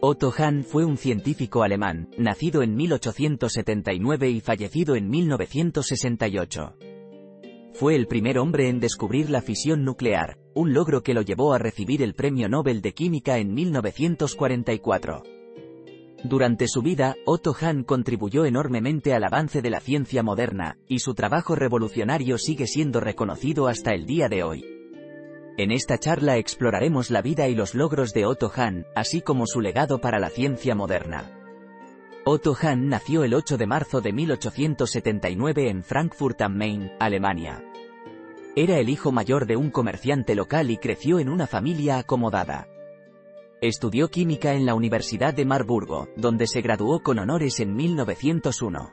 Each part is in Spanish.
Otto Hahn fue un científico alemán, nacido en 1879 y fallecido en 1968. Fue el primer hombre en descubrir la fisión nuclear, un logro que lo llevó a recibir el Premio Nobel de Química en 1944. Durante su vida, Otto Hahn contribuyó enormemente al avance de la ciencia moderna, y su trabajo revolucionario sigue siendo reconocido hasta el día de hoy. En esta charla exploraremos la vida y los logros de Otto Hahn, así como su legado para la ciencia moderna. Otto Hahn nació el 8 de marzo de 1879 en Frankfurt am Main, Alemania. Era el hijo mayor de un comerciante local y creció en una familia acomodada. Estudió química en la Universidad de Marburgo, donde se graduó con honores en 1901.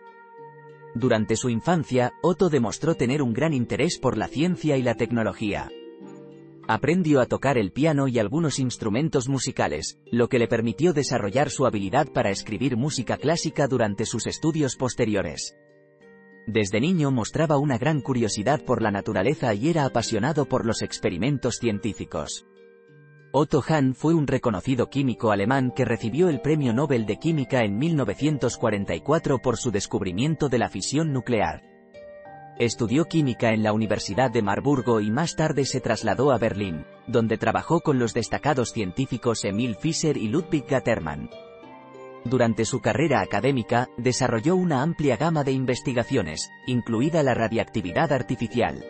Durante su infancia, Otto demostró tener un gran interés por la ciencia y la tecnología. Aprendió a tocar el piano y algunos instrumentos musicales, lo que le permitió desarrollar su habilidad para escribir música clásica durante sus estudios posteriores. Desde niño mostraba una gran curiosidad por la naturaleza y era apasionado por los experimentos científicos. Otto Hahn fue un reconocido químico alemán que recibió el Premio Nobel de Química en 1944 por su descubrimiento de la fisión nuclear. Estudió química en la Universidad de Marburgo y más tarde se trasladó a Berlín, donde trabajó con los destacados científicos Emil Fischer y Ludwig Gattermann. Durante su carrera académica, desarrolló una amplia gama de investigaciones, incluida la radiactividad artificial.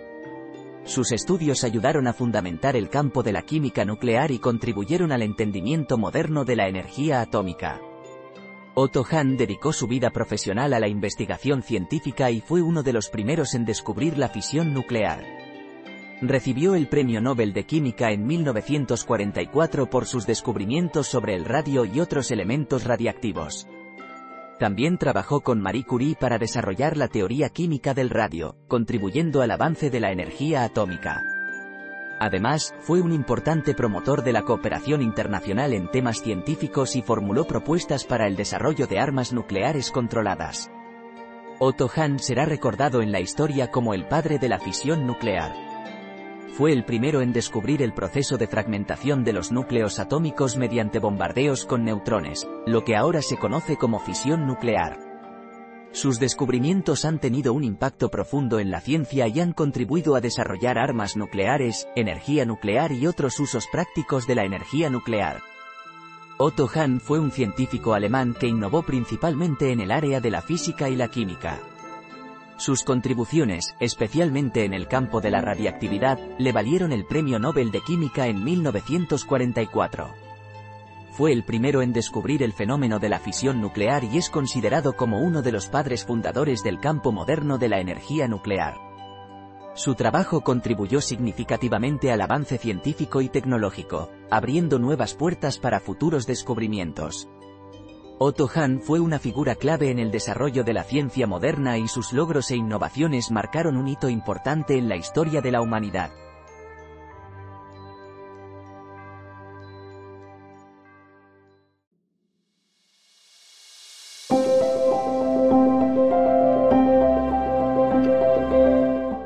Sus estudios ayudaron a fundamentar el campo de la química nuclear y contribuyeron al entendimiento moderno de la energía atómica. Otto Hahn dedicó su vida profesional a la investigación científica y fue uno de los primeros en descubrir la fisión nuclear. Recibió el Premio Nobel de Química en 1944 por sus descubrimientos sobre el radio y otros elementos radiactivos. También trabajó con Marie Curie para desarrollar la teoría química del radio, contribuyendo al avance de la energía atómica. Además, fue un importante promotor de la cooperación internacional en temas científicos y formuló propuestas para el desarrollo de armas nucleares controladas. Otto Hahn será recordado en la historia como el padre de la fisión nuclear. Fue el primero en descubrir el proceso de fragmentación de los núcleos atómicos mediante bombardeos con neutrones, lo que ahora se conoce como fisión nuclear. Sus descubrimientos han tenido un impacto profundo en la ciencia y han contribuido a desarrollar armas nucleares, energía nuclear y otros usos prácticos de la energía nuclear. Otto Hahn fue un científico alemán que innovó principalmente en el área de la física y la química. Sus contribuciones, especialmente en el campo de la radiactividad, le valieron el Premio Nobel de Química en 1944 fue el primero en descubrir el fenómeno de la fisión nuclear y es considerado como uno de los padres fundadores del campo moderno de la energía nuclear. Su trabajo contribuyó significativamente al avance científico y tecnológico, abriendo nuevas puertas para futuros descubrimientos. Otto Hahn fue una figura clave en el desarrollo de la ciencia moderna y sus logros e innovaciones marcaron un hito importante en la historia de la humanidad.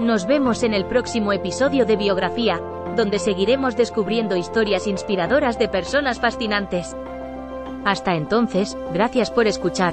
Nos vemos en el próximo episodio de Biografía, donde seguiremos descubriendo historias inspiradoras de personas fascinantes. Hasta entonces, gracias por escuchar.